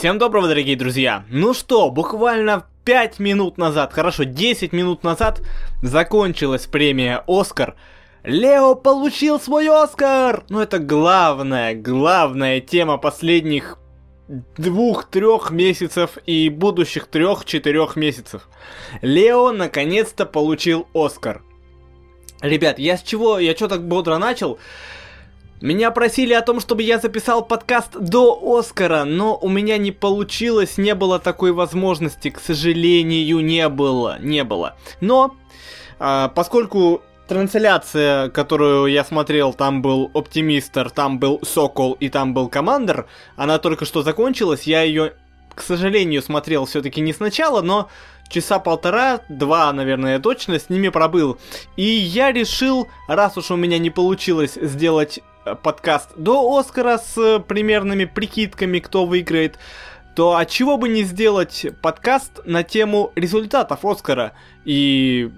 Всем доброго, дорогие друзья! Ну что, буквально 5 минут назад, хорошо, 10 минут назад закончилась премия «Оскар». Лео получил свой Оскар! Ну это главная, главная тема последних двух-трех месяцев и будущих трех-четырех месяцев. Лео наконец-то получил Оскар. Ребят, я с чего, я что так бодро начал? Меня просили о том, чтобы я записал подкаст до Оскара, но у меня не получилось, не было такой возможности, к сожалению, не было, не было. Но, э, поскольку трансляция, которую я смотрел, там был Оптимистр, там был Сокол и там был Командер, она только что закончилась, я ее, к сожалению, смотрел все-таки не сначала, но часа полтора, два, наверное, точно с ними пробыл. И я решил, раз уж у меня не получилось сделать подкаст до Оскара с э, примерными прикидками, кто выиграет, то от чего бы не сделать подкаст на тему результатов Оскара. И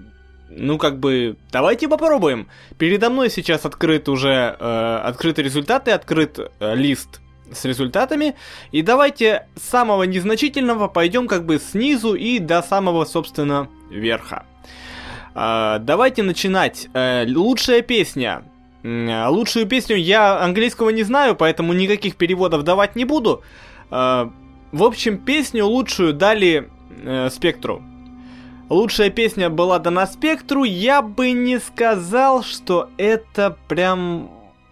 ну как бы давайте попробуем. Передо мной сейчас открыт уже э, открыты результаты, открыт э, лист с результатами. И давайте с самого незначительного пойдем как бы снизу и до самого, собственно, верха. Э, давайте начинать. Э, лучшая песня. А лучшую песню я английского не знаю, поэтому никаких переводов давать не буду. А, в общем, песню лучшую дали э, Спектру. Лучшая песня была дана Спектру, я бы не сказал, что это прям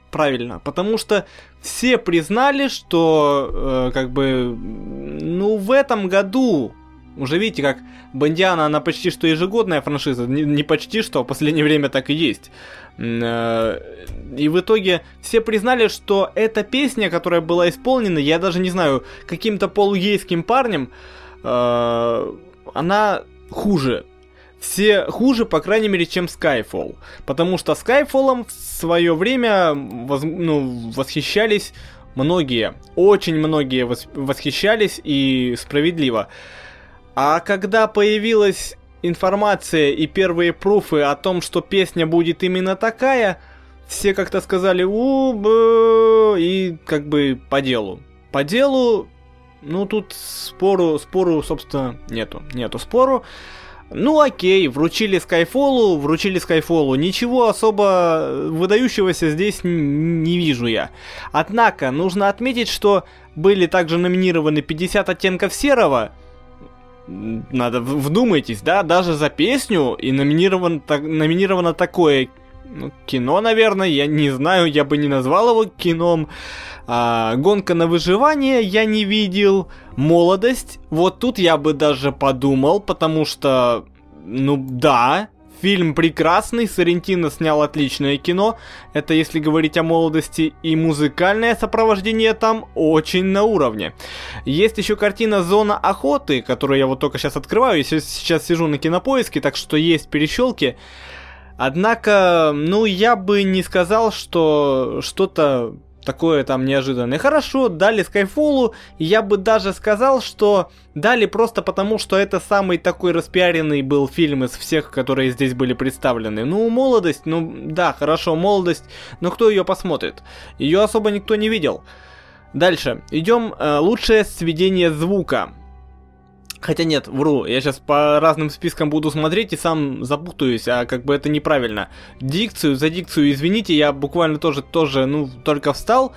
правильно, потому что все признали, что э, как бы, ну в этом году уже видите, как Бандиана, она почти что ежегодная франшиза, не, не почти что, в последнее время так и есть. Э, и в итоге все признали, что эта песня, которая была исполнена, я даже не знаю, каким-то полугейским парнем, э, она хуже. Все хуже, по крайней мере, чем Skyfall. Потому что Skyfall в свое время воз, ну, восхищались многие. Очень многие восхищались и справедливо. А когда появилась информация и первые пруфы о том, что песня будет именно такая, все как-то сказали у и как бы по делу. По делу, ну тут спору, спору, собственно, нету, нету спору. Ну окей, вручили Скайфолу, вручили Скайфолу. Ничего особо выдающегося здесь не вижу я. Однако, нужно отметить, что были также номинированы 50 оттенков серого, надо вдумайтесь, да, даже за песню и номинирован, так, номинировано такое ну, кино, наверное, я не знаю, я бы не назвал его кином. А, гонка на выживание я не видел. Молодость, вот тут я бы даже подумал, потому что, ну да, Фильм прекрасный, Сарентино снял отличное кино. Это если говорить о молодости. И музыкальное сопровождение там очень на уровне. Есть еще картина «Зона охоты», которую я вот только сейчас открываю. Я сейчас сижу на кинопоиске, так что есть перещелки. Однако, ну, я бы не сказал, что что-то такое там неожиданное. Хорошо, дали Skyfall, я бы даже сказал, что дали просто потому, что это самый такой распиаренный был фильм из всех, которые здесь были представлены. Ну, молодость, ну да, хорошо, молодость, но кто ее посмотрит? Ее особо никто не видел. Дальше, идем, э, лучшее сведение звука. Хотя нет, вру, я сейчас по разным спискам буду смотреть и сам запутаюсь, а как бы это неправильно. Дикцию, за дикцию извините, я буквально тоже, тоже, ну, только встал.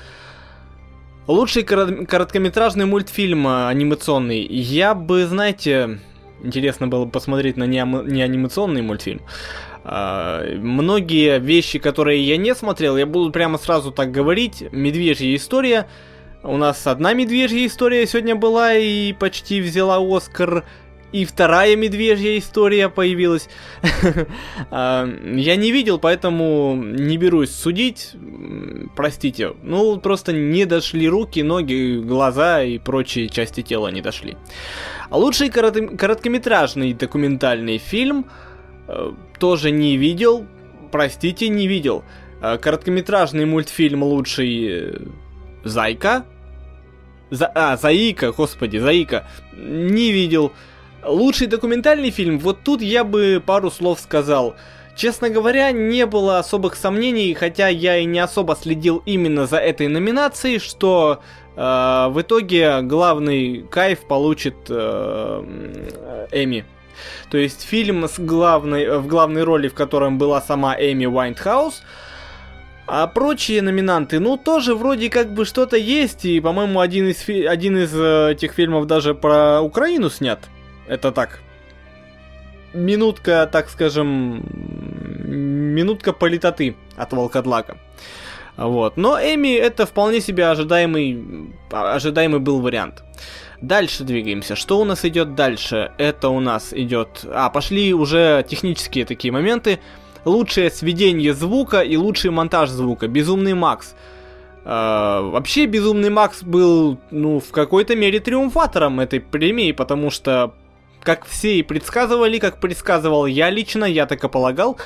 Лучший короткометражный мультфильм э, анимационный. Я бы, знаете, интересно было бы посмотреть на неанимационный мультфильм. Uh, многие вещи, которые я не смотрел, я буду прямо сразу так говорить. Медвежья история. У нас одна медвежья история сегодня была и почти взяла Оскар. И вторая медвежья история появилась. А, я не видел, поэтому не берусь судить. Простите. Ну, просто не дошли руки, ноги, глаза и прочие части тела не дошли. А лучший короткометражный документальный фильм э, тоже не видел. Простите, не видел. А, короткометражный мультфильм лучший э, Зайка за... А, Заика, господи, Заика. Не видел. Лучший документальный фильм, вот тут я бы пару слов сказал. Честно говоря, не было особых сомнений, хотя я и не особо следил именно за этой номинацией, что э, в итоге главный кайф получит э, Эми. То есть фильм с главной, в главной роли, в котором была сама Эми Уайнтхаус, а прочие номинанты, ну, тоже вроде как бы что-то есть, и, по-моему, один из, фи- один из э, этих фильмов даже про Украину снят. Это так. Минутка, так скажем, минутка политоты от Волкодлака. Вот. Но Эми это вполне себе ожидаемый, ожидаемый был вариант. Дальше двигаемся. Что у нас идет дальше? Это у нас идет... А, пошли уже технические такие моменты. Лучшее сведение звука и лучший монтаж звука. Безумный Макс. Uh, вообще, Безумный Макс был, ну, в какой-то мере триумфатором этой премии, потому что, как все и предсказывали, как предсказывал я лично, я так и полагал,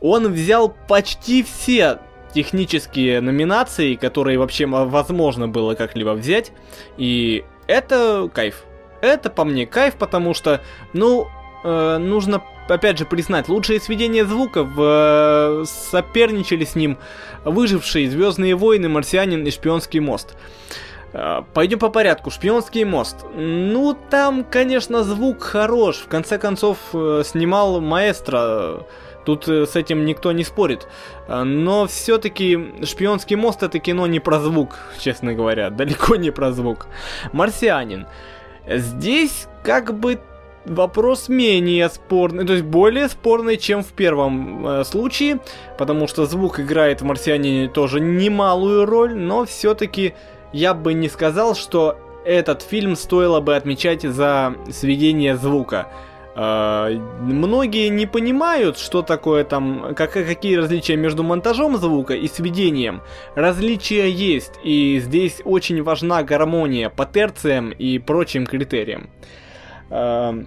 он взял почти все технические номинации, которые вообще возможно было как-либо взять, и это кайф. Это по мне кайф, потому что, ну, э, нужно опять же признать, лучшее сведение звука в, э, соперничали с ним выжившие Звездные войны, Марсианин и Шпионский мост. Э, пойдем по порядку. Шпионский мост. Ну, там, конечно, звук хорош. В конце концов, э, снимал маэстро. Тут э, с этим никто не спорит. Э, но все-таки «Шпионский мост» это кино не про звук, честно говоря. Далеко не про звук. «Марсианин». Здесь как бы вопрос менее спорный, то есть более спорный, чем в первом э, случае, потому что звук играет в «Марсианине» тоже немалую роль, но все-таки я бы не сказал, что этот фильм стоило бы отмечать за сведение звука. Uh, многие не понимают, что такое там, как, какие различия между монтажом звука и сведением. Различия есть, и здесь очень важна гармония по терциям и прочим критериям. Uh,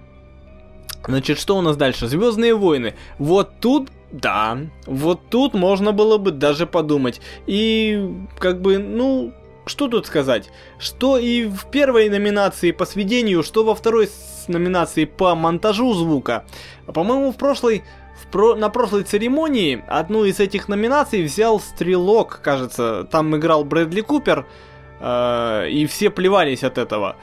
значит, что у нас дальше? Звездные войны. Вот тут да, вот тут можно было бы даже подумать. И как бы, ну, что тут сказать? Что и в первой номинации по сведению, что во второй номинации по монтажу звука. По-моему, в прошлой в про... на прошлой церемонии одну из этих номинаций взял Стрелок, кажется. Там играл Брэдли Купер, э, и все плевались от этого.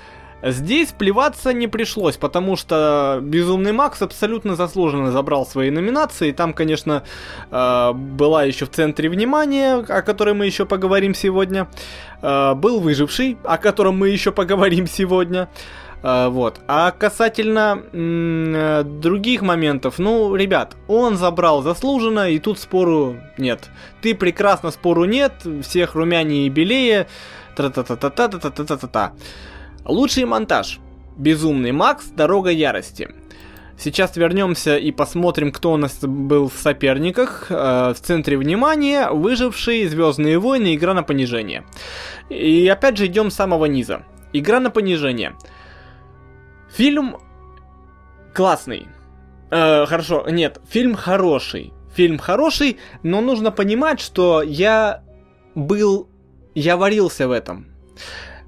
Здесь плеваться не пришлось, потому что Безумный Макс абсолютно заслуженно забрал свои номинации. Там, конечно, э, была еще в центре внимания, о которой мы еще поговорим сегодня. Э, был Выживший, о котором мы еще поговорим сегодня. Э, вот. А касательно других моментов, ну, ребят, он забрал заслуженно, и тут спору нет. Ты прекрасно, спору нет, всех румянее и белее. Тра-та-та-та-та-та-та-та-та. Лучший монтаж. Безумный Макс, Дорога Ярости. Сейчас вернемся и посмотрим, кто у нас был в соперниках. Э, в центре внимания выжившие Звездные войны, игра на понижение. И опять же идем с самого низа. Игра на понижение. Фильм классный. Э, хорошо, нет, фильм хороший. Фильм хороший, но нужно понимать, что я был... Я варился в этом.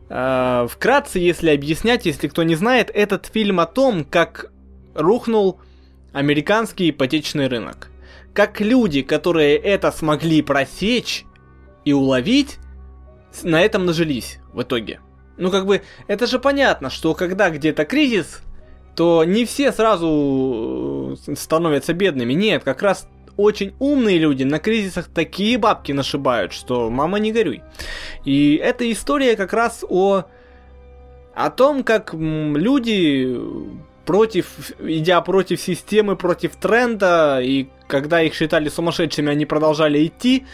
Э, вкратце, если объяснять, если кто не знает, этот фильм о том, как рухнул американский ипотечный рынок. Как люди, которые это смогли просечь и уловить, на этом нажились в итоге. Ну как бы, это же понятно, что когда где-то кризис, то не все сразу э, становятся бедными. Нет, как раз очень умные люди на кризисах такие бабки нашибают, что мама не горюй. И эта история как раз о, о том, как люди против, идя против системы, против тренда, и когда их считали сумасшедшими, они продолжали идти,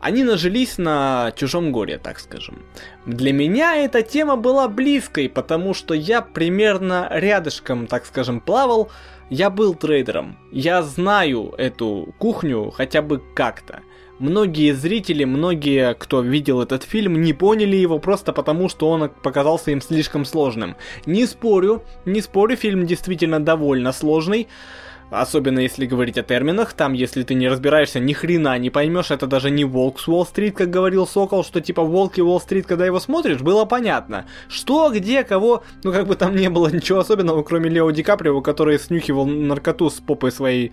они нажились на чужом горе, так скажем. Для меня эта тема была близкой, потому что я примерно рядышком, так скажем, плавал я был трейдером, я знаю эту кухню хотя бы как-то. Многие зрители, многие, кто видел этот фильм, не поняли его просто потому, что он показался им слишком сложным. Не спорю, не спорю, фильм действительно довольно сложный. Особенно если говорить о терминах, там, если ты не разбираешься, ни хрена не поймешь, это даже не Волк с Уолл-стрит, как говорил Сокол, что типа Волк и Уолл-стрит, когда его смотришь, было понятно, что, где, кого, ну как бы там не было ничего особенного, кроме Лео Ди Каприо, который снюхивал наркоту с попой своей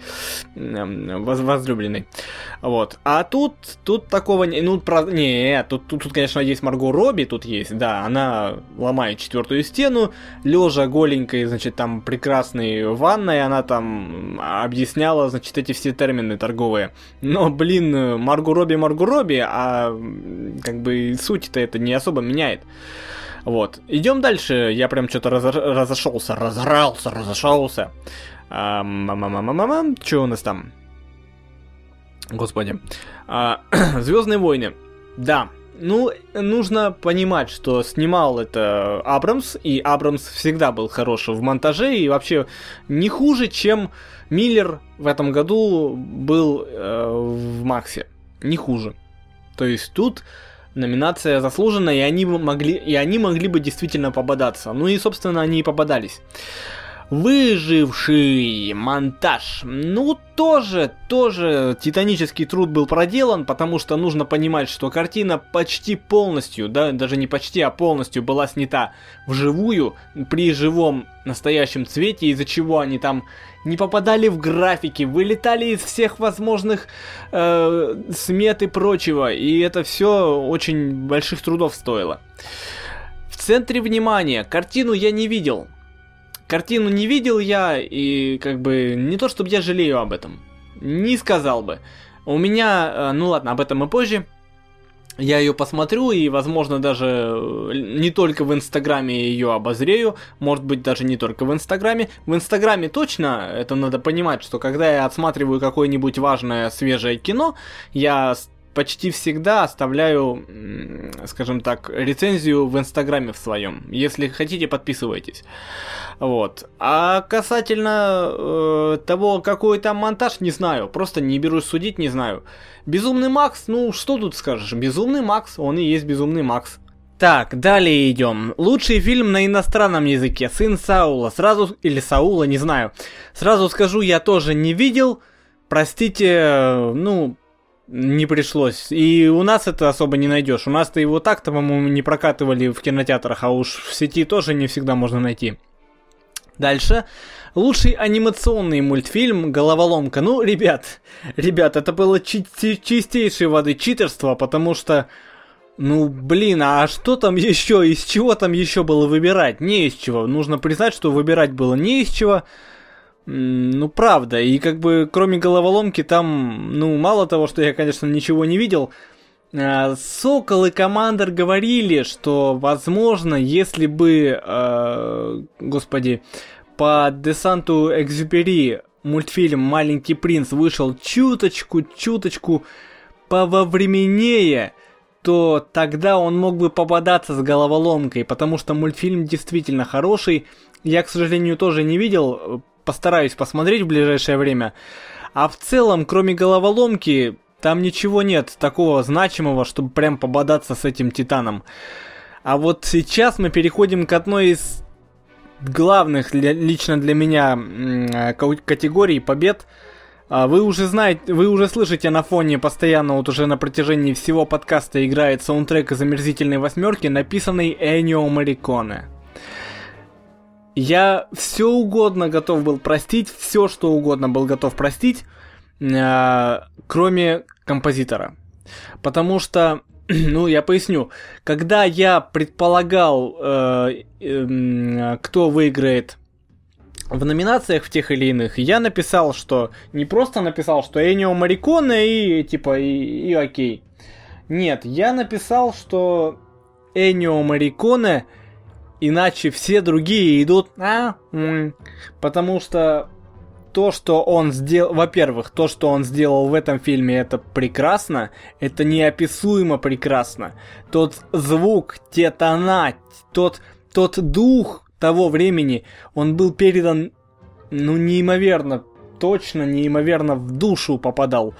э, воз возлюбленной. Вот. А тут, тут такого не, ну, про, не, тут, тут, тут, конечно, есть Марго Робби, тут есть, да, она ломает четвертую стену, лежа голенькой, значит, там прекрасной ванной, она там объясняла, значит, эти все термины торговые. Но, блин, Маргу Робби, Маргу Робби, а как бы суть-то это не особо меняет. Вот. Идем дальше. Я прям что-то раз, разошелся, разорался, разошелся. А, Что у нас там? Господи. А, Звездные войны. Да, ну, нужно понимать, что снимал это Абрамс, и Абрамс всегда был хорош в монтаже, и вообще не хуже, чем Миллер в этом году был э, в Максе. Не хуже. То есть тут номинация заслужена, и они могли, и они могли бы действительно пободаться. Ну и, собственно, они и пободались. Выживший монтаж. Ну, тоже, тоже титанический труд был проделан, потому что нужно понимать, что картина почти полностью, да, даже не почти, а полностью была снята вживую, при живом настоящем цвете, из-за чего они там не попадали в графики, вылетали из всех возможных э, смет и прочего, и это все очень больших трудов стоило. В центре внимания картину я не видел, Картину не видел я, и как бы не то чтобы я жалею об этом. Не сказал бы. У меня, э, ну ладно, об этом и позже. Я ее посмотрю и, возможно, даже э, не только в Инстаграме ее обозрею, может быть, даже не только в Инстаграме. В Инстаграме точно, это надо понимать, что когда я отсматриваю какое-нибудь важное свежее кино, я почти всегда оставляю, скажем так, рецензию в Инстаграме в своем. Если хотите, подписывайтесь. Вот. А касательно э, того, какой там монтаж, не знаю. Просто не берусь судить, не знаю. Безумный Макс, ну что тут скажешь? Безумный Макс, он и есть Безумный Макс. Так, далее идем. Лучший фильм на иностранном языке. Сын Саула. Сразу, или Саула, не знаю. Сразу скажу, я тоже не видел. Простите, э, ну, не пришлось. И у нас это особо не найдешь. У нас-то его так-то, по-моему, не прокатывали в кинотеатрах, а уж в сети тоже не всегда можно найти. Дальше. Лучший анимационный мультфильм «Головоломка». Ну, ребят, ребят, это было чи- чи- чистейшей воды читерство, потому что... Ну, блин, а что там еще? Из чего там еще было выбирать? Не из чего. Нужно признать, что выбирать было не из чего. Ну, правда. И как бы, кроме головоломки, там, ну, мало того, что я, конечно, ничего не видел, а, Сокол и Командер говорили, что, возможно, если бы, э, господи, по Десанту Экзюпери мультфильм «Маленький принц» вышел чуточку-чуточку пововременнее, то тогда он мог бы попадаться с головоломкой, потому что мультфильм действительно хороший. Я, к сожалению, тоже не видел, постараюсь посмотреть в ближайшее время. А в целом, кроме головоломки, там ничего нет такого значимого, чтобы прям пободаться с этим Титаном. А вот сейчас мы переходим к одной из главных для, лично для меня э, категорий побед. А вы уже знаете, вы уже слышите на фоне постоянно, вот уже на протяжении всего подкаста играет саундтрек из омерзительной восьмерки, написанный Энио Мариконе. Я все угодно готов был простить, все что угодно был готов простить, э, кроме композитора. Потому что, ну, я поясню, когда я предполагал, э, э, кто выиграет в номинациях в тех или иных, я написал, что не просто написал, что Энио Мариконе и типа и, и окей. Нет, я написал, что Энио Мариконе Иначе все другие идут, а, м-м", потому что то, что он сделал, во-первых, то, что он сделал в этом фильме, это прекрасно, это неописуемо прекрасно. Тот звук, те тона, тот, тот дух того времени, он был передан, ну, неимоверно, точно, неимоверно в душу попадал.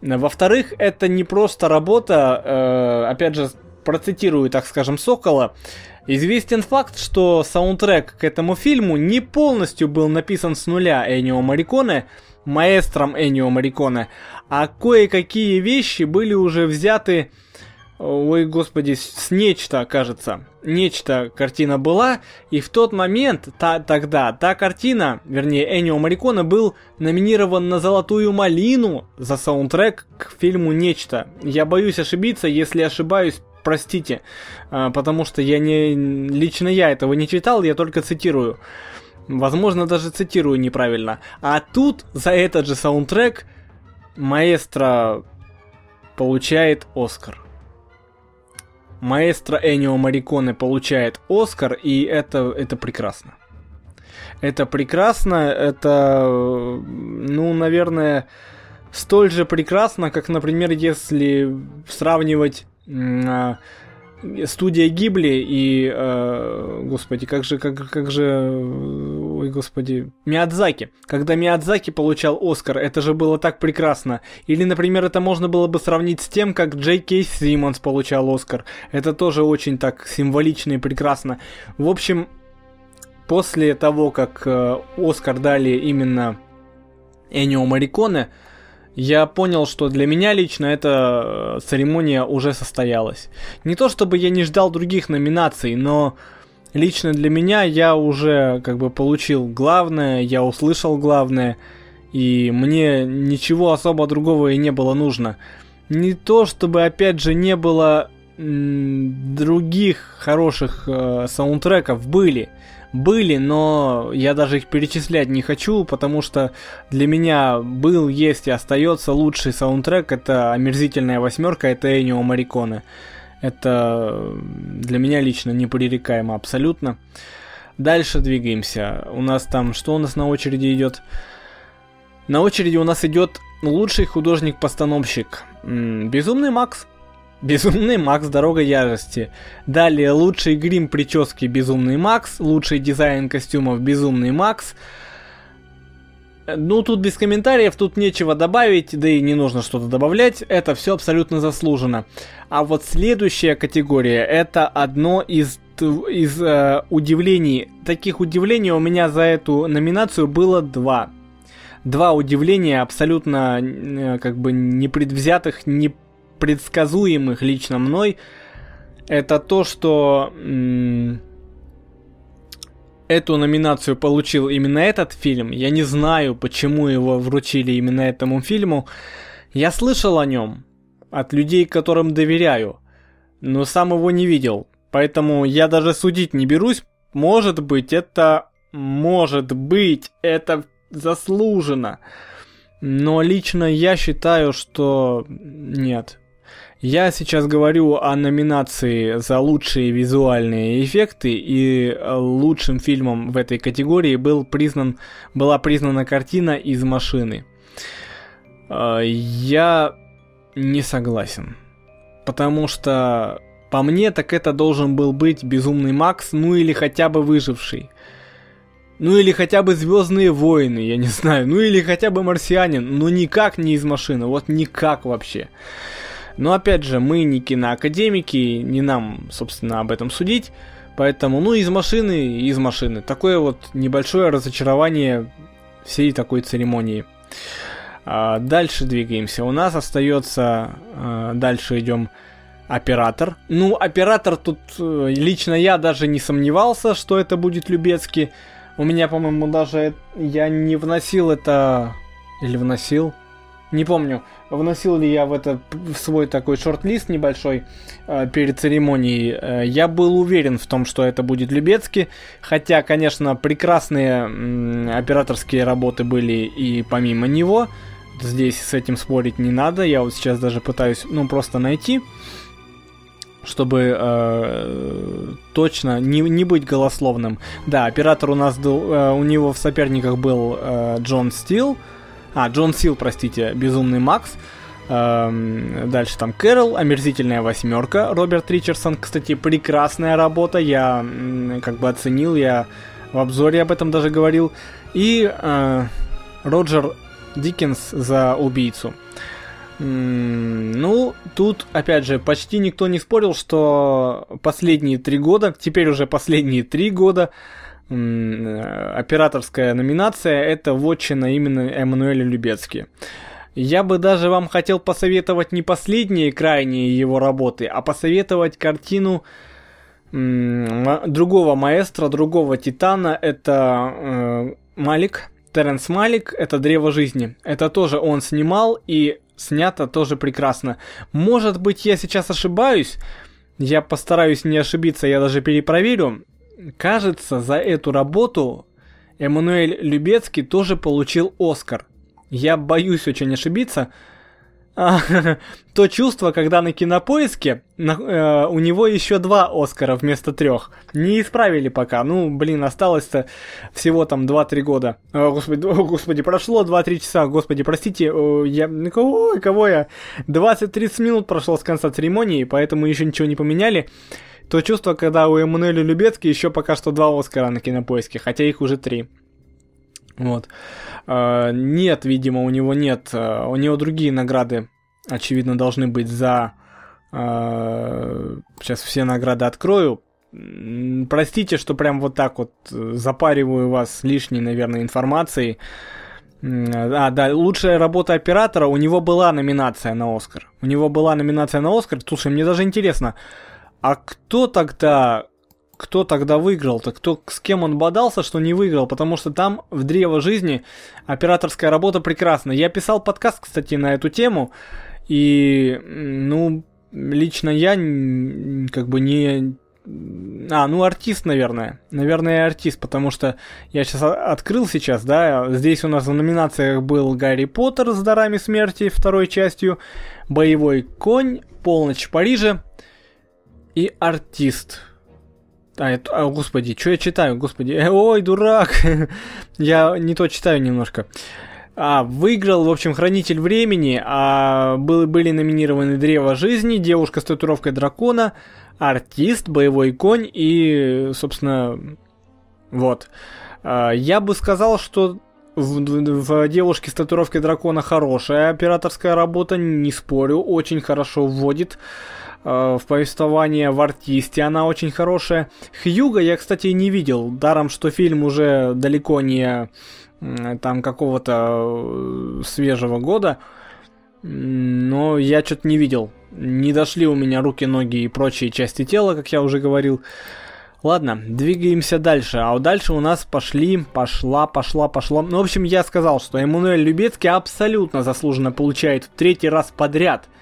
Во-вторых, это не просто работа, э, опять же, процитирую, так скажем, Сокола. Известен факт, что саундтрек к этому фильму не полностью был написан с нуля Энио Мариконе, маэстром Энио Мариконе, а кое-какие вещи были уже взяты ой, господи, с нечто, кажется. Нечто картина была, и в тот момент, та, тогда, та картина, вернее, Энио Марикона был номинирован на Золотую Малину за саундтрек к фильму Нечто. Я боюсь ошибиться, если ошибаюсь, простите, а, потому что я не, лично я этого не читал, я только цитирую. Возможно, даже цитирую неправильно. А тут за этот же саундтрек маэстро получает Оскар маэстро Энио Мариконе получает Оскар, и это, это прекрасно. Это прекрасно, это, ну, наверное, столь же прекрасно, как, например, если сравнивать студия Гибли и, э, господи, как же, как, как же, ой, господи, Миядзаки. Когда Миядзаки получал Оскар, это же было так прекрасно. Или, например, это можно было бы сравнить с тем, как Джей Кей Симмонс получал Оскар. Это тоже очень так символично и прекрасно. В общем, после того, как э, Оскар дали именно Энио Мариконе, я понял, что для меня лично эта э, церемония уже состоялась. Не то чтобы я не ждал других номинаций, но лично для меня я уже как бы получил главное, я услышал главное, и мне ничего особо другого и не было нужно. Не то чтобы опять же не было других хороших э, саундтреков были были, но я даже их перечислять не хочу, потому что для меня был, есть и остается лучший саундтрек. Это омерзительная восьмерка, это Энио Мариконе. Это для меня лично непререкаемо абсолютно. Дальше двигаемся. У нас там, что у нас на очереди идет? На очереди у нас идет лучший художник-постановщик. Безумный Макс. Безумный Макс Дорога Ярости. Далее лучший грим прически Безумный Макс, лучший дизайн костюмов Безумный Макс. Ну, тут без комментариев, тут нечего добавить, да и не нужно что-то добавлять, это все абсолютно заслуженно. А вот следующая категория, это одно из, из э, удивлений. Таких удивлений у меня за эту номинацию было два. Два удивления абсолютно э, как бы непредвзятых, не предсказуемых лично мной, это то, что эту номинацию получил именно этот фильм. Я не знаю, почему его вручили именно этому фильму. Я слышал о нем от людей, которым доверяю, но сам его не видел. Поэтому я даже судить не берусь. Может быть, это... Может быть, это заслужено. Но лично я считаю, что нет. Я сейчас говорю о номинации за лучшие визуальные эффекты, и лучшим фильмом в этой категории был признан, была признана картина «Из машины». А, я не согласен. Потому что, по мне, так это должен был быть «Безумный Макс», ну или хотя бы «Выживший». Ну или хотя бы Звездные войны, я не знаю. Ну или хотя бы Марсианин. Но никак не из машины. Вот никак вообще. Но опять же, мы не киноакадемики, не нам, собственно, об этом судить. Поэтому, ну, из машины, из машины. Такое вот небольшое разочарование всей такой церемонии. А, дальше двигаемся. У нас остается, а, дальше идем оператор. Ну, оператор тут э, лично я даже не сомневался, что это будет Любецкий. У меня, по-моему, даже я не вносил это... Или вносил? Не помню, вносил ли я в это в свой такой шорт-лист небольшой э, перед церемонией. Э, я был уверен в том, что это будет Любецкий, хотя, конечно, прекрасные э, операторские работы были и помимо него. Здесь с этим спорить не надо. Я вот сейчас даже пытаюсь, ну, просто найти, чтобы э, точно не, не быть голословным. Да, оператор у нас э, у него в соперниках был э, Джон Стил. А, Джон Сил, простите, Безумный Макс. Эм, дальше там Кэрол, Омерзительная восьмерка. Роберт Ричардсон, кстати, прекрасная работа. Я как бы оценил, я в обзоре об этом даже говорил. И э, Роджер Диккенс за убийцу. Ну, тут, опять же, почти никто не спорил, что последние три года, теперь уже последние три года, операторская номинация это вотчина именно Эммануэля Любецки. Я бы даже вам хотел посоветовать не последние крайние его работы, а посоветовать картину другого маэстро, другого титана. Это э, Малик, Теренс Малик, это Древо Жизни. Это тоже он снимал, и снято тоже прекрасно. Может быть, я сейчас ошибаюсь, я постараюсь не ошибиться, я даже перепроверю. Кажется, за эту работу Эммануэль Любецкий тоже получил Оскар. Я боюсь очень ошибиться, а, то чувство, когда на кинопоиске э, у него еще два Оскара вместо трех. Не исправили пока. Ну, блин, осталось-то всего там 2-3 года. Господи, господи, прошло 2-3 часа. Господи, простите, я... Ой, кого я? 20-30 минут прошло с конца церемонии, поэтому еще ничего не поменяли. То чувство, когда у Эммануэля Любецки еще пока что два Оскара на кинопоиске, хотя их уже три. Вот. Uh, нет, видимо, у него нет. Uh, у него другие награды, очевидно, должны быть за... Uh, сейчас все награды открою. Простите, что прям вот так вот запариваю вас лишней, наверное, информацией. А, да, лучшая работа оператора, у него была номинация на Оскар. У него была номинация на Оскар. Слушай, мне даже интересно, а кто тогда кто тогда выиграл-то? Кто, с кем он бодался, что не выиграл? Потому что там в Древо жизни операторская работа прекрасна. Я писал подкаст, кстати, на эту тему. И, ну, лично я как бы не... А, ну, артист, наверное. Наверное, артист, потому что я сейчас открыл сейчас, да, здесь у нас в номинациях был Гарри Поттер с дарами смерти второй частью, Боевой конь, Полночь в Париже и артист. А, это, а, господи, что я читаю, господи, э, ой, дурак, я не то читаю немножко. А, выиграл, в общем, Хранитель Времени, а был, были номинированы Древо Жизни, Девушка с татуировкой дракона, Артист, Боевой конь и, собственно, вот. А, я бы сказал, что в, в «Девушке с татуировкой дракона» хорошая операторская работа, не спорю, очень хорошо вводит в повествование в артисте, она очень хорошая. Хьюга я, кстати, не видел, даром, что фильм уже далеко не там какого-то э, свежего года, но я что-то не видел. Не дошли у меня руки, ноги и прочие части тела, как я уже говорил. Ладно, двигаемся дальше. А вот дальше у нас пошли, пошла, пошла, пошла. Ну, в общем, я сказал, что Эммануэль Любецкий абсолютно заслуженно получает в третий раз подряд Э,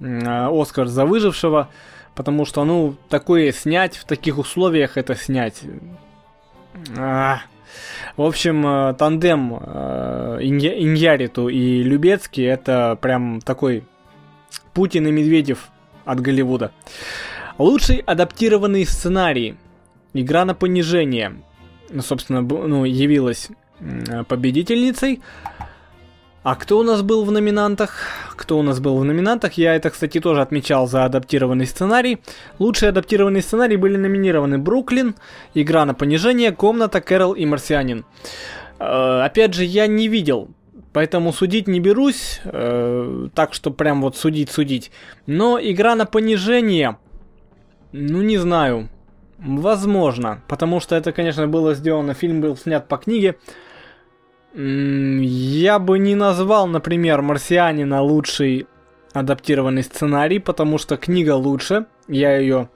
Оскар за выжившего, потому что, ну, такое снять в таких условиях, это снять. А. В общем, э, тандем э, Иньяриту и Любецкий это прям такой Путин и Медведев от Голливуда. Лучший адаптированный сценарий. Игра на понижение. Собственно, ну, явилась победительницей. А кто у нас был в номинантах? Кто у нас был в номинантах? Я это, кстати, тоже отмечал за адаптированный сценарий. Лучшие адаптированные сценарии были номинированы Бруклин, Игра на понижение, Комната, Кэрол и Марсианин. Э, опять же, я не видел, поэтому судить не берусь, э, так что прям вот судить-судить. Но Игра на понижение, ну не знаю, возможно, потому что это, конечно, было сделано, фильм был снят по книге, я бы не назвал, например, «Марсианина» лучший адаптированный сценарий, потому что книга лучше. Я ее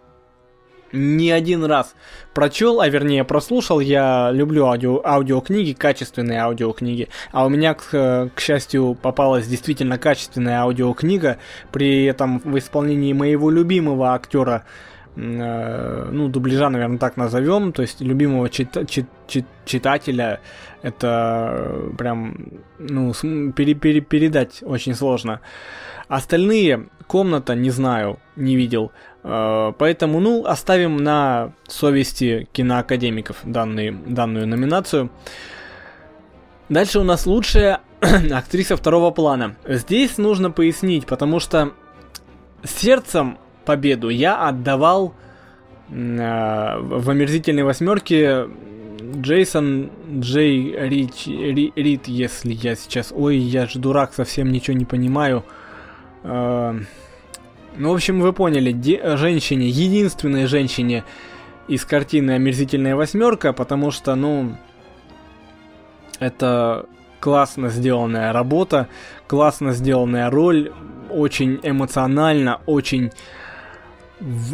не один раз прочел, а вернее прослушал. Я люблю аудио, аудиокниги, качественные аудиокниги. А у меня, к, к счастью, попалась действительно качественная аудиокнига, при этом в исполнении моего любимого актера Э, ну, дубляжа, наверное, так назовем, то есть любимого чит- чит- чит- читателя, это прям, ну, пере- пере- передать очень сложно. Остальные комната не знаю, не видел, э, поэтому, ну, оставим на совести киноакадемиков данные, данную номинацию. Дальше у нас лучшая актриса второго плана. Здесь нужно пояснить, потому что сердцем победу я отдавал э, в омерзительной восьмерке Джейсон Джей Рич, Ри, Рид, если я сейчас... Ой, я же дурак, совсем ничего не понимаю. Э, ну, в общем, вы поняли, де- женщине, единственной женщине из картины «Омерзительная восьмерка», потому что, ну, это классно сделанная работа, классно сделанная роль, очень эмоционально, очень...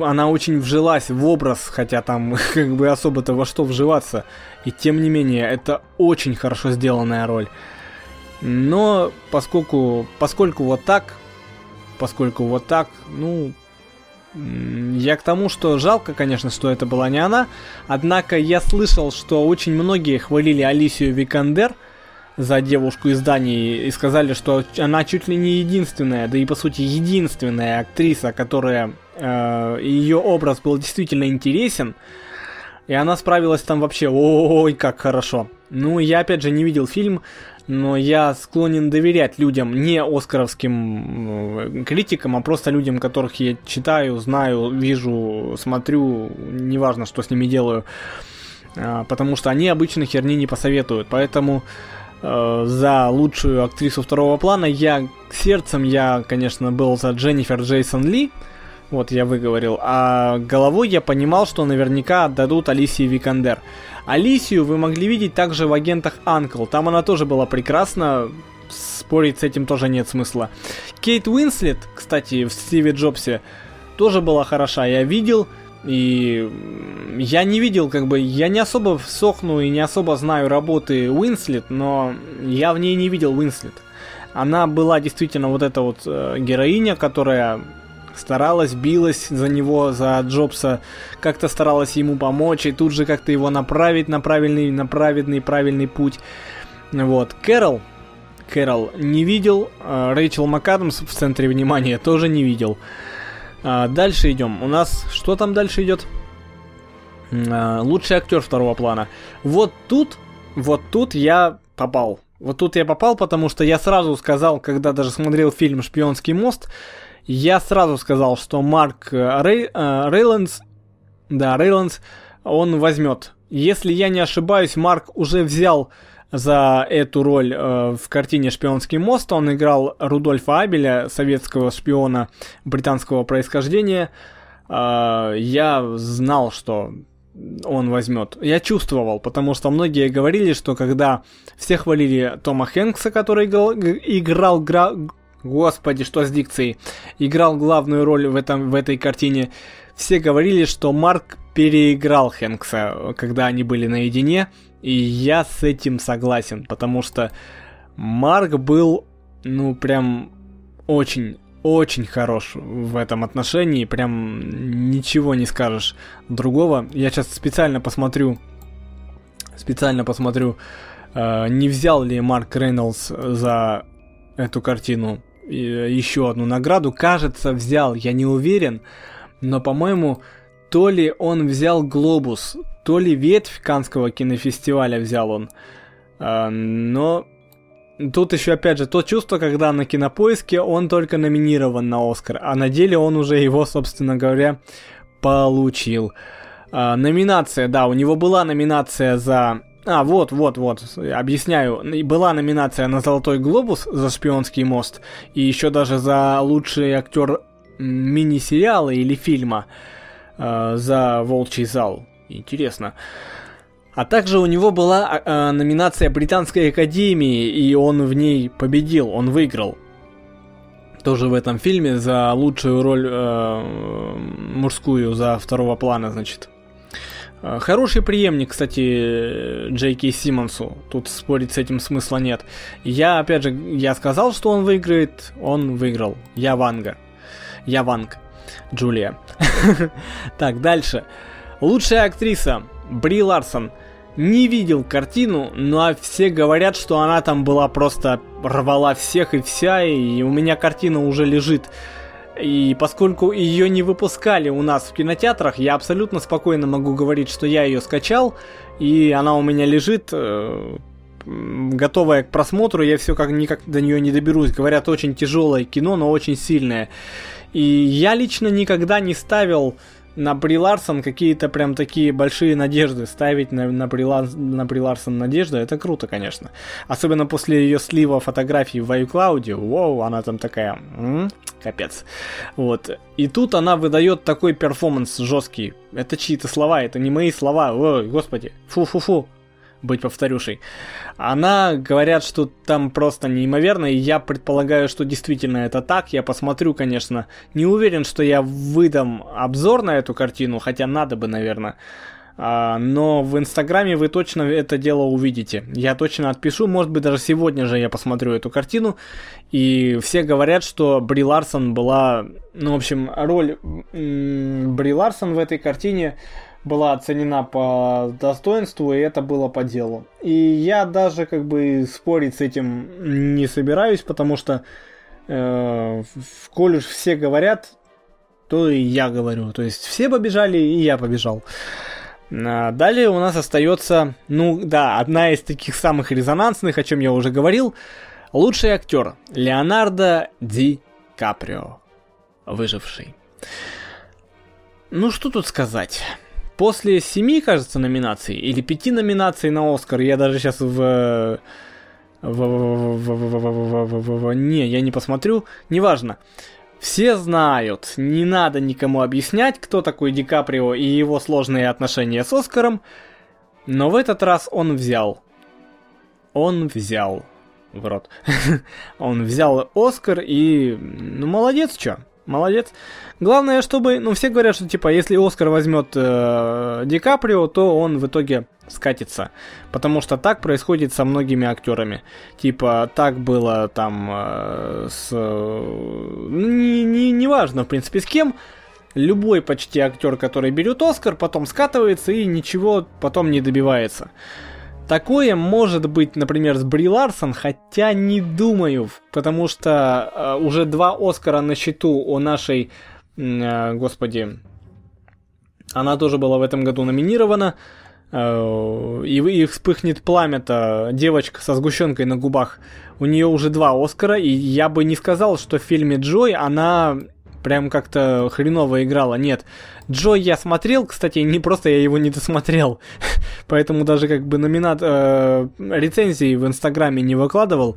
Она очень вжилась в образ, хотя там как бы особо-то во что вживаться. И тем не менее, это очень хорошо сделанная роль. Но поскольку, поскольку вот так, поскольку вот так, ну, я к тому, что жалко, конечно, что это была не она. Однако я слышал, что очень многие хвалили Алисию Викандер за девушку из Дании и сказали, что она чуть ли не единственная, да и по сути единственная актриса, которая ее образ был действительно интересен. И она справилась там вообще, ой, как хорошо. Ну, я опять же не видел фильм, но я склонен доверять людям, не оскаровским критикам, а просто людям, которых я читаю, знаю, вижу, смотрю, неважно, что с ними делаю, а, потому что они обычно херни не посоветуют, поэтому э, за лучшую актрису второго плана я сердцем я, конечно, был за Дженнифер Джейсон Ли, вот я выговорил, а головой я понимал, что наверняка отдадут Алисии Викандер. Алисию вы могли видеть также в агентах Анкл. Там она тоже была прекрасна. Спорить с этим тоже нет смысла. Кейт Уинслет, кстати, в Стиве Джобсе, тоже была хороша. Я видел, и я не видел, как бы, я не особо сохну и не особо знаю работы Уинслет, но я в ней не видел Уинслет. Она была действительно вот эта вот э, героиня, которая старалась, билась за него, за Джобса, как-то старалась ему помочь и тут же как-то его направить на правильный, на праведный, правильный путь. Вот. Кэрол, Кэрол не видел, а, Рэйчел МакАдамс в центре внимания тоже не видел. А, дальше идем. У нас что там дальше идет? А, лучший актер второго плана. Вот тут, вот тут я попал. Вот тут я попал, потому что я сразу сказал, когда даже смотрел фильм «Шпионский мост», я сразу сказал, что Марк э, Рей, э, Рейландс, да, Рейландс, он возьмет. Если я не ошибаюсь, Марк уже взял за эту роль э, в картине «Шпионский мост». Он играл Рудольфа Абеля, советского шпиона британского происхождения. Э, я знал, что он возьмет. Я чувствовал, потому что многие говорили, что когда все хвалили Тома Хэнкса, который играл, играл гра, Господи, что с дикцией. Играл главную роль в, этом, в этой картине. Все говорили, что Марк переиграл Хэнкса, когда они были наедине. И я с этим согласен, потому что Марк был, ну, прям очень, очень хорош в этом отношении. Прям ничего не скажешь другого. Я сейчас специально посмотрю, специально посмотрю, э, не взял ли Марк Рейнольдс за эту картину еще одну награду. Кажется, взял, я не уверен, но, по-моему, то ли он взял Глобус, то ли ветвь Канского кинофестиваля взял он. А, но тут еще, опять же, то чувство, когда на кинопоиске он только номинирован на Оскар, а на деле он уже его, собственно говоря, получил. А, номинация, да, у него была номинация за а, вот, вот, вот, объясняю. Была номинация на Золотой Глобус за «Шпионский мост», и еще даже за лучший актер мини-сериала или фильма э, за «Волчий зал». Интересно. А также у него была э, номинация Британской Академии, и он в ней победил, он выиграл. Тоже в этом фильме за лучшую роль э, мужскую, за второго плана, значит. Э, хороший преемник, кстати, Джей Кей Симмонсу. Тут спорить с этим смысла нет. Я, опять же, я сказал, что он выиграет. Он выиграл. Я Ванга. Я Ванг. Джулия. Так, дальше. Лучшая актриса. Бри Ларсон. Не видел картину, но все говорят, что она там была просто рвала всех и вся, и у меня картина уже лежит и поскольку ее не выпускали у нас в кинотеатрах, я абсолютно спокойно могу говорить, что я ее скачал, и она у меня лежит, э, готовая к просмотру, я все как никак до нее не доберусь. Говорят, очень тяжелое кино, но очень сильное. И я лично никогда не ставил на Бри Ларсон какие-то прям такие большие надежды ставить на, на, Бри, Лар, на Бри Ларсон надежды, это круто, конечно. Особенно после ее слива фотографий в iCloud, воу, она там такая, м-м, капец. Вот. И тут она выдает такой перформанс жесткий. Это чьи-то слова, это не мои слова, ой, господи, фу-фу-фу быть повторюшей. Она говорят, что там просто неимоверно, и я предполагаю, что действительно это так. Я посмотрю, конечно. Не уверен, что я выдам обзор на эту картину, хотя надо бы, наверное. А, но в Инстаграме вы точно это дело увидите. Я точно отпишу, может быть, даже сегодня же я посмотрю эту картину. И все говорят, что Бри Ларсон была... Ну, в общем, роль Бри Ларсон в этой картине была оценена по достоинству, и это было по делу. И я даже как бы спорить с этим не собираюсь, потому что э, коль уж все говорят, то и я говорю. То есть все побежали, и я побежал. А далее у нас остается, ну да, одна из таких самых резонансных, о чем я уже говорил, лучший актер Леонардо Ди Каприо, выживший. Ну что тут сказать? После семи, кажется, номинаций, или пяти номинаций на Оскар, я даже сейчас в... Не, я не посмотрю, неважно. Все знают, не надо никому объяснять, кто такой Ди Каприо и его сложные отношения с Оскаром, но в этот раз он взял. Он взял. В рот. он взял Оскар и... Ну, молодец, чё? Молодец. Главное, чтобы, ну, все говорят, что, типа, если Оскар возьмет э, Ди Каприо, то он в итоге скатится. Потому что так происходит со многими актерами. Типа, так было там э, с... Э, не, не, не важно, в принципе, с кем. Любой почти актер, который берет Оскар, потом скатывается и ничего потом не добивается. Такое может быть, например, с Бри Ларсон, хотя не думаю, потому что э, уже два Оскара на счету у нашей, э, господи, она тоже была в этом году номинирована, э, и, и вспыхнет пламя-то девочка со сгущенкой на губах. У нее уже два Оскара, и я бы не сказал, что в фильме Джой она прям как-то хреново играла. Нет, Джой я смотрел, кстати, не просто я его не досмотрел, поэтому даже как бы номинат э, рецензии в Инстаграме не выкладывал.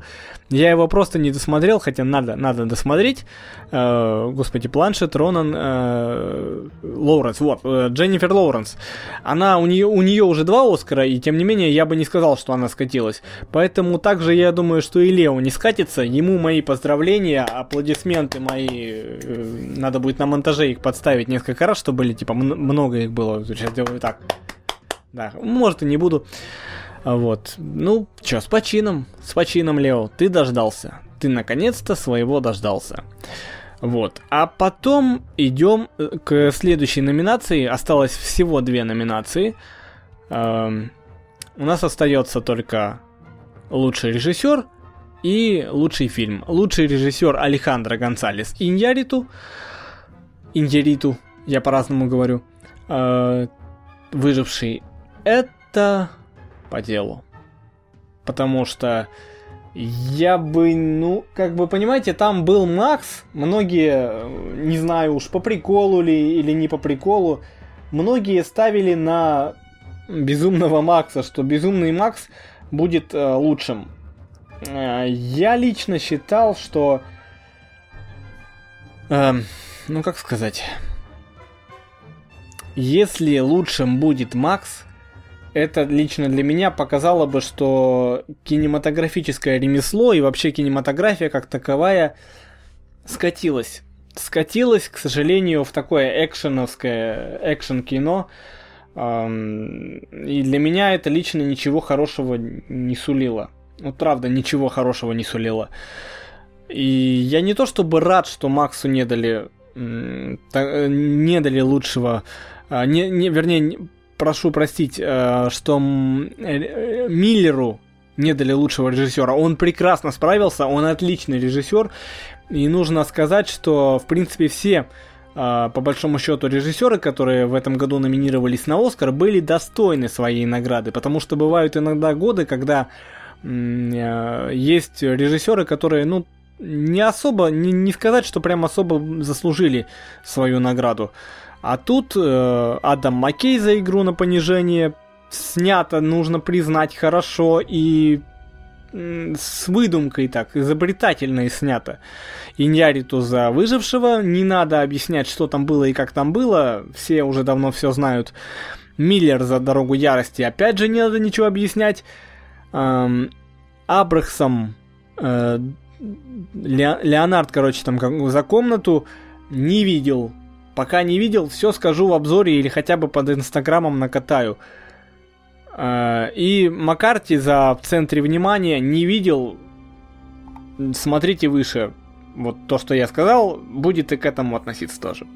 Я его просто не досмотрел, хотя надо, надо досмотреть. Э, господи, Планшет, Ронан, э, Лоуренс, вот, э, Дженнифер Лоуренс. Она, у нее, у нее уже два Оскара, и тем не менее я бы не сказал, что она скатилась. Поэтому также я думаю, что и Лео не скатится. Ему мои поздравления, аплодисменты мои. Э, надо будет на монтаже их подставить несколько раз, чтобы были, типа, много их было. Сейчас делаю так. Да, может и не буду. Вот. Ну, чё, с почином. С почином, Лео. Ты дождался. Ты наконец-то своего дождался. Вот. А потом идем э, к следующей номинации. Осталось всего две номинации. Эм, у нас остается только лучший режиссер и лучший фильм. Лучший режиссер Алехандро Гонсалес Иньяриту. Иньяриту я по-разному говорю, э, выживший, это по делу. Потому что я бы, ну, как бы, понимаете, там был Макс, многие, не знаю уж, по приколу ли или не по приколу, многие ставили на безумного Макса, что безумный Макс будет э, лучшим. Э, я лично считал, что... Э, ну, как сказать... Если лучшим будет Макс, это лично для меня показало бы, что кинематографическое ремесло и вообще кинематография как таковая скатилась. Скатилась, к сожалению, в такое экшеновское экшен-кино. И для меня это лично ничего хорошего не сулило. Вот правда, ничего хорошего не сулило. И я не то чтобы рад, что Максу не дали, не дали лучшего не, не, вернее, прошу простить, э, что э, Миллеру не дали лучшего режиссера. Он прекрасно справился, он отличный режиссер. И нужно сказать, что, в принципе, все, э, по большому счету, режиссеры, которые в этом году номинировались на Оскар, были достойны своей награды. Потому что бывают иногда годы, когда есть режиссеры, которые, ну, не особо, не, не сказать, что прям особо заслужили свою награду. А тут э, Адам Маккей за игру на понижение снято, нужно признать, хорошо и с выдумкой так, изобретательно и снято. Иньяриту за выжившего, не надо объяснять, что там было и как там было, все уже давно все знают. Миллер за дорогу ярости, опять же не надо ничего объяснять. Эм, Абрахсом, э, Леонард, короче, там как, за комнату не видел. Пока не видел, все скажу в обзоре или хотя бы под инстаграмом накатаю. Э, и Маккарти за в центре внимания не видел. Смотрите выше. Вот то, что я сказал, будет и к этому относиться тоже.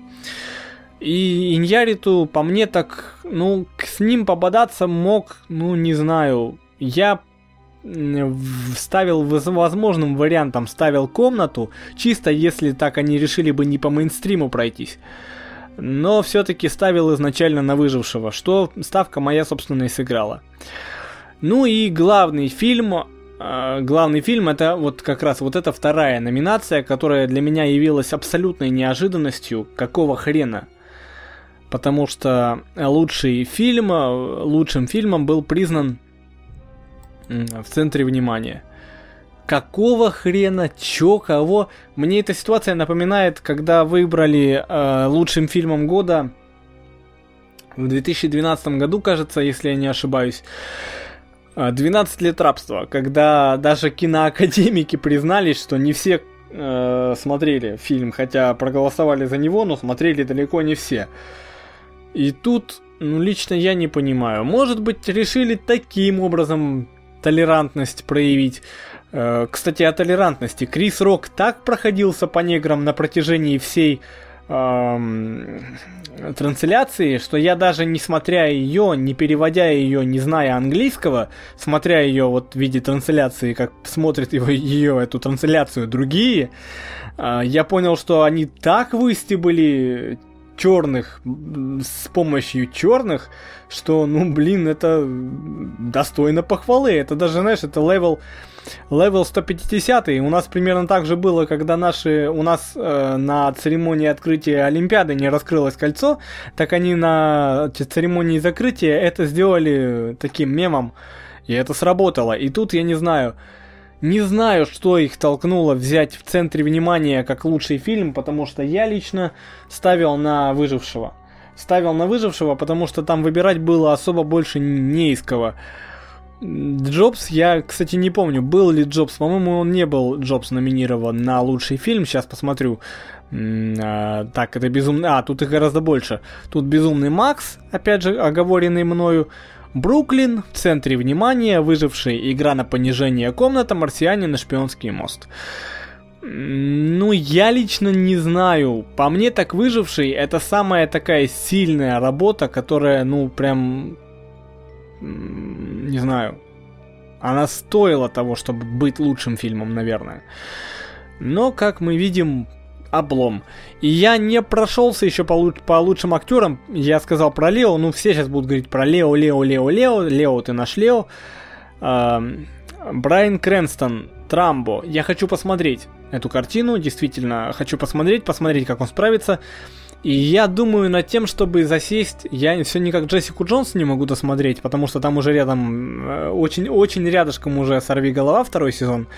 И Иньяриту, по мне так, ну, с ним пободаться мог, ну, не знаю. Я ставил возможным вариантом, ставил комнату, чисто если так они решили бы не по мейнстриму пройтись. Но все-таки ставил изначально на выжившего, что ставка моя, собственно, и сыграла. Ну и главный фильм, э, главный фильм это вот как раз вот эта вторая номинация, которая для меня явилась абсолютной неожиданностью. Какого хрена? Потому что лучший фильм, лучшим фильмом был признан в центре внимания. Какого хрена, чё, кого? Мне эта ситуация напоминает, когда выбрали э, лучшим фильмом года в 2012 году, кажется, если я не ошибаюсь. 12 лет рабства, когда даже киноакадемики признались, что не все э, смотрели фильм, хотя проголосовали за него, но смотрели далеко не все. И тут, ну, лично я не понимаю. Может быть, решили таким образом толерантность проявить. Э, кстати, о толерантности. Крис Рок так проходился по неграм на протяжении всей эм, трансляции, что я даже не смотря ее, не переводя ее, не зная английского, смотря ее вот в виде трансляции, как смотрят его, ее эту трансляцию другие, э, я понял, что они так выстебали черных с помощью черных, что, ну, блин, это достойно похвалы. Это даже, знаешь, это level level 150 у нас примерно так же было, когда наши у нас э, на церемонии открытия Олимпиады не раскрылось кольцо, так они на церемонии закрытия это сделали таким мемом, и это сработало. И тут я не знаю, не знаю, что их толкнуло взять в центре внимания как лучший фильм, потому что я лично ставил на выжившего. Ставил на выжившего, потому что там выбирать было особо больше не из кого. Джобс, я, кстати, не помню, был ли Джобс. По-моему, он не был Джобс номинирован на лучший фильм. Сейчас посмотрю. А, так, это безумный... А, тут их гораздо больше. Тут Безумный Макс, опять же, оговоренный мною. Бруклин, в центре внимания, выживший, игра на понижение комната, марсиане на шпионский мост. Ну, я лично не знаю. По мне так выживший это самая такая сильная работа, которая, ну, прям... Не знаю. Она стоила того, чтобы быть лучшим фильмом, наверное. Но, как мы видим, облом. И я не прошелся еще по, луч- по лучшим актерам. Я сказал про Лео, ну все сейчас будут говорить про Лео, Лео, Лео, Лео. Лео, ты наш Лео. Брайан Крэнстон, Трамбо. Я хочу посмотреть эту картину, действительно хочу посмотреть, посмотреть, как он справится. И я думаю над тем, чтобы засесть, я все никак Джессику Джонс не могу досмотреть, потому что там уже рядом, очень-очень э, рядышком уже «Сорви голова» второй сезон.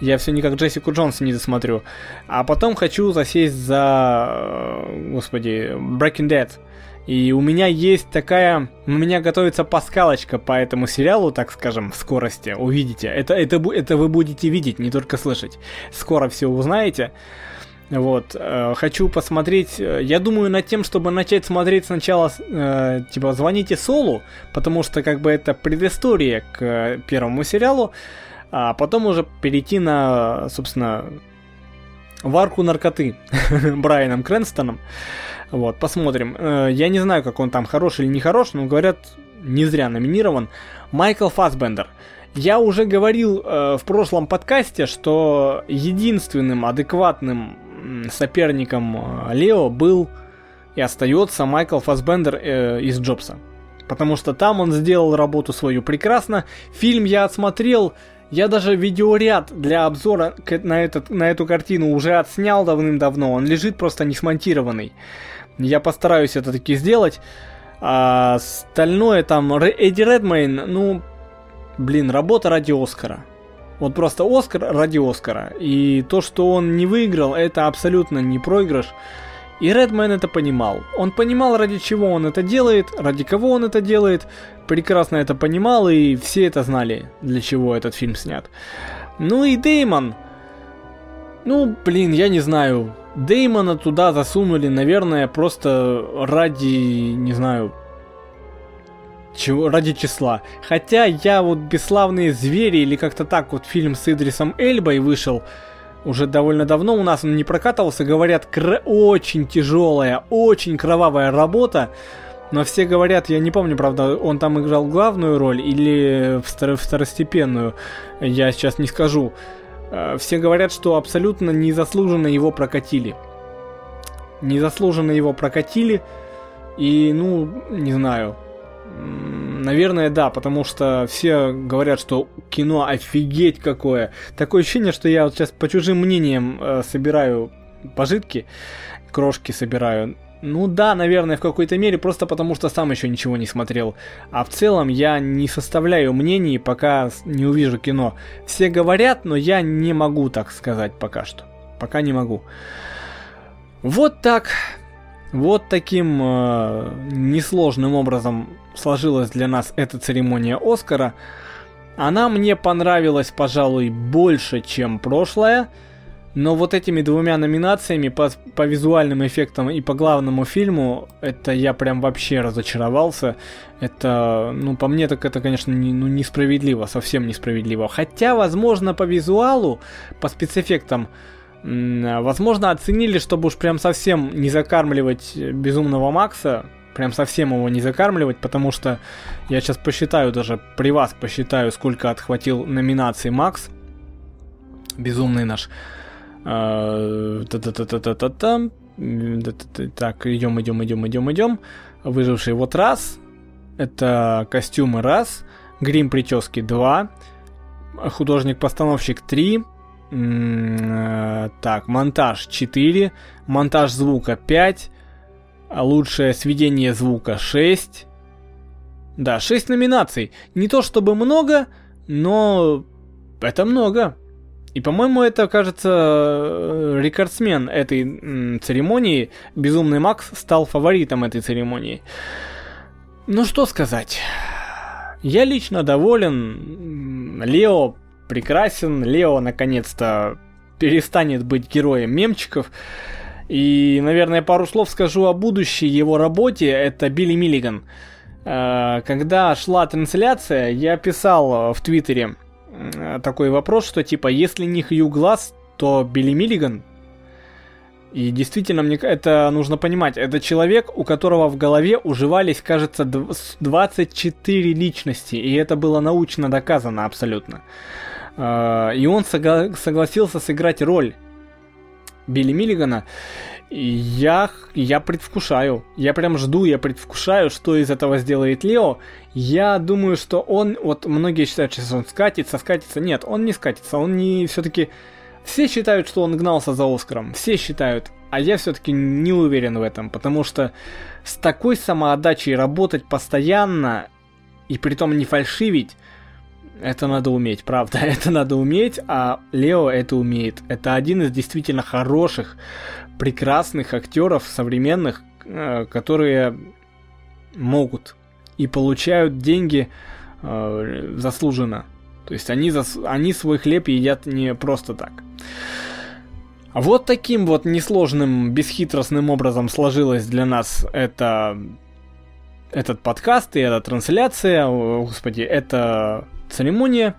Я все никак Джессику Джонс не досмотрю. А потом хочу засесть за, э, господи, Breaking Dead. И у меня есть такая... У меня готовится паскалочка по этому сериалу, так скажем, в скорости. Увидите. Это, это, это вы будете видеть, не только слышать. Скоро все узнаете. Вот, э, хочу посмотреть, э, я думаю над тем, чтобы начать смотреть сначала, э, типа, звоните Солу, потому что, как бы, это предыстория к э, первому сериалу, а потом уже перейти на, собственно, варку наркоты Брайаном Крэнстоном. Вот, посмотрим. Э, я не знаю, как он там хорош или не хорош, но говорят, не зря номинирован. Майкл Фасбендер. Я уже говорил э, в прошлом подкасте, что единственным адекватным соперником э, Лео был и остается Майкл Фасбендер э, из Джобса. Потому что там он сделал работу свою прекрасно. Фильм я отсмотрел, Я даже видеоряд для обзора на, этот, на эту картину уже отснял давным-давно. Он лежит просто не смонтированный. Я постараюсь это таки сделать. А остальное там... Эдди Редмейн, ну... Блин, работа ради Оскара. Вот просто Оскар ради Оскара. И то, что он не выиграл, это абсолютно не проигрыш. И Редмейн это понимал. Он понимал, ради чего он это делает, ради кого он это делает. Прекрасно это понимал, и все это знали, для чего этот фильм снят. Ну и Деймон. Ну, блин, я не знаю. Деймона туда засунули, наверное, просто ради, не знаю, чего, ради числа. Хотя я вот «Бесславные звери» или как-то так вот фильм с Идрисом Эльбой вышел, уже довольно давно у нас он не прокатывался, говорят, кр- очень тяжелая, очень кровавая работа. Но все говорят, я не помню, правда, он там играл главную роль или втор- второстепенную, я сейчас не скажу. Э, все говорят, что абсолютно незаслуженно его прокатили. Незаслуженно его прокатили, и, ну, не знаю, Наверное, да, потому что все говорят, что кино офигеть какое. Такое ощущение, что я вот сейчас по чужим мнениям э, собираю пожитки, крошки собираю. Ну да, наверное, в какой-то мере, просто потому что сам еще ничего не смотрел. А в целом я не составляю мнений, пока не увижу кино. Все говорят, но я не могу так сказать пока что. Пока не могу. Вот так. Вот таким э, несложным образом сложилась для нас эта церемония Оскара. Она мне понравилась, пожалуй, больше, чем прошлая. Но вот этими двумя номинациями по, по визуальным эффектам и по главному фильму, это я прям вообще разочаровался. Это, ну, по мне так это, конечно, не, ну, несправедливо, совсем несправедливо. Хотя, возможно, по визуалу, по спецэффектам, возможно, оценили, чтобы уж прям совсем не закармливать Безумного Макса, прям совсем его не закармливать, потому что я сейчас посчитаю, даже при вас посчитаю, сколько отхватил номинаций Макс. Безумный наш. А. Так, идем, идем, идем, идем, идем. Выживший вот раз. Это костюмы раз. Грим прически два. Художник-постановщик три. Так, монтаж 4. Монтаж звука 5 лучшее сведение звука 6. Да, 6 номинаций. Не то чтобы много, но это много. И, по-моему, это, кажется, э, рекордсмен этой церемонии. Безумный Макс стал фаворитом этой церемонии. Ну что сказать. Я лично доволен. Лео прекрасен. Лео наконец-то перестанет быть героем мемчиков. И, наверное, пару слов скажу о будущей его работе. Это Билли Миллиган. Э, когда шла трансляция, я писал в Твиттере такой вопрос, что типа, если не Хью Глаз, то Билли Миллиган. И действительно, мне это нужно понимать. Это человек, у которого в голове уживались, кажется, 24 личности. И это было научно доказано абсолютно. Э, и он согла- согласился сыграть роль Билли Миллигана. Я, я предвкушаю. Я прям жду, я предвкушаю, что из этого сделает Лео. Я думаю, что он, вот многие считают, что он скатится, скатится. Нет, он не скатится, он не все-таки... Все считают, что он гнался за Оскаром, все считают, а я все-таки не уверен в этом, потому что с такой самоотдачей работать постоянно и при том не фальшивить, это надо уметь, правда, это надо уметь, а Лео это умеет. Это один из действительно хороших, прекрасных актеров современных, э, которые могут и получают деньги э, заслуженно. То есть они, зас... они свой хлеб едят не просто так. Вот таким вот несложным, бесхитростным образом сложилась для нас это этот подкаст и эта трансляция, о, господи, это церемония.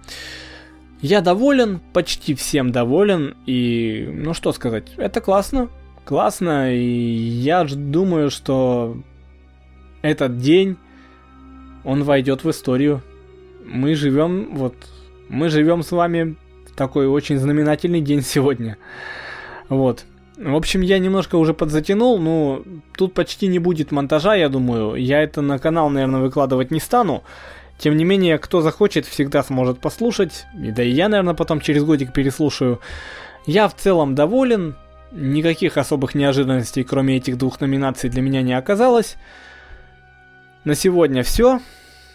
Я доволен, почти всем доволен, и ну что сказать, это классно, классно, и я думаю, что этот день, он войдет в историю. Мы живем, вот, мы живем с вами в такой очень знаменательный день сегодня. Вот. В общем, я немножко уже подзатянул, но тут почти не будет монтажа, я думаю. Я это на канал, наверное, выкладывать не стану. Тем не менее, кто захочет, всегда сможет послушать. И да и я, наверное, потом через годик переслушаю. Я в целом доволен. Никаких особых неожиданностей, кроме этих двух номинаций, для меня не оказалось. На сегодня все.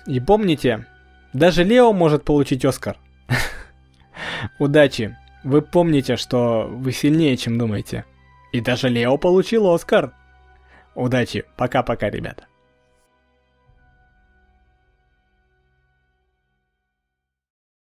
И помните, даже Лео может получить Оскар. Удачи! Вы помните, что вы сильнее, чем думаете. И даже Лео получил Оскар. Удачи. Пока-пока, ребята.